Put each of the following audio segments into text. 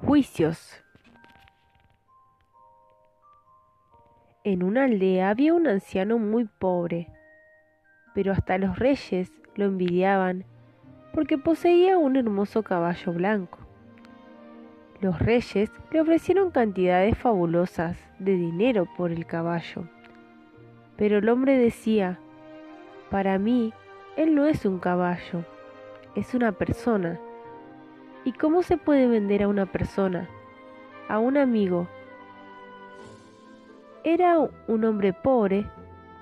Juicios. En una aldea había un anciano muy pobre, pero hasta los reyes lo envidiaban porque poseía un hermoso caballo blanco. Los reyes le ofrecieron cantidades fabulosas de dinero por el caballo, pero el hombre decía, para mí, él no es un caballo, es una persona ¿Y cómo se puede vender a una persona, a un amigo? Era un hombre pobre,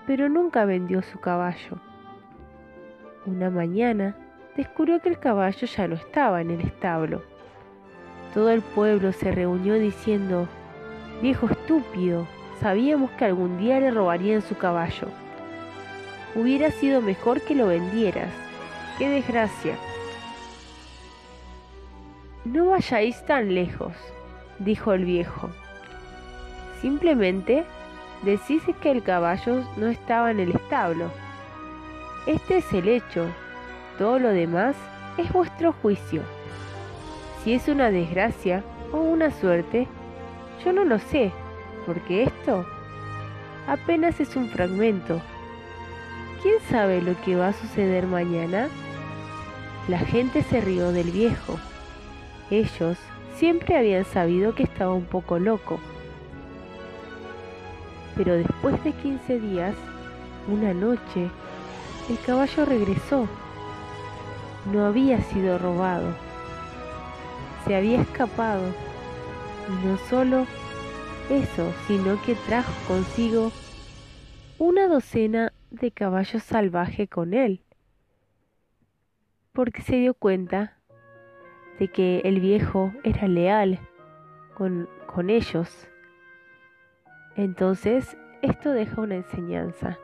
pero nunca vendió su caballo. Una mañana descubrió que el caballo ya no estaba en el establo. Todo el pueblo se reunió diciendo, Viejo estúpido, sabíamos que algún día le robarían su caballo. Hubiera sido mejor que lo vendieras. ¡Qué desgracia! No vayáis tan lejos, dijo el viejo. Simplemente decís que el caballo no estaba en el establo. Este es el hecho. Todo lo demás es vuestro juicio. Si es una desgracia o una suerte, yo no lo sé, porque esto apenas es un fragmento. ¿Quién sabe lo que va a suceder mañana? La gente se rió del viejo. Ellos siempre habían sabido que estaba un poco loco. Pero después de 15 días, una noche, el caballo regresó. No había sido robado. Se había escapado. Y no solo eso, sino que trajo consigo una docena de caballos salvajes con él. Porque se dio cuenta de que el viejo era leal con, con ellos. Entonces, esto deja una enseñanza.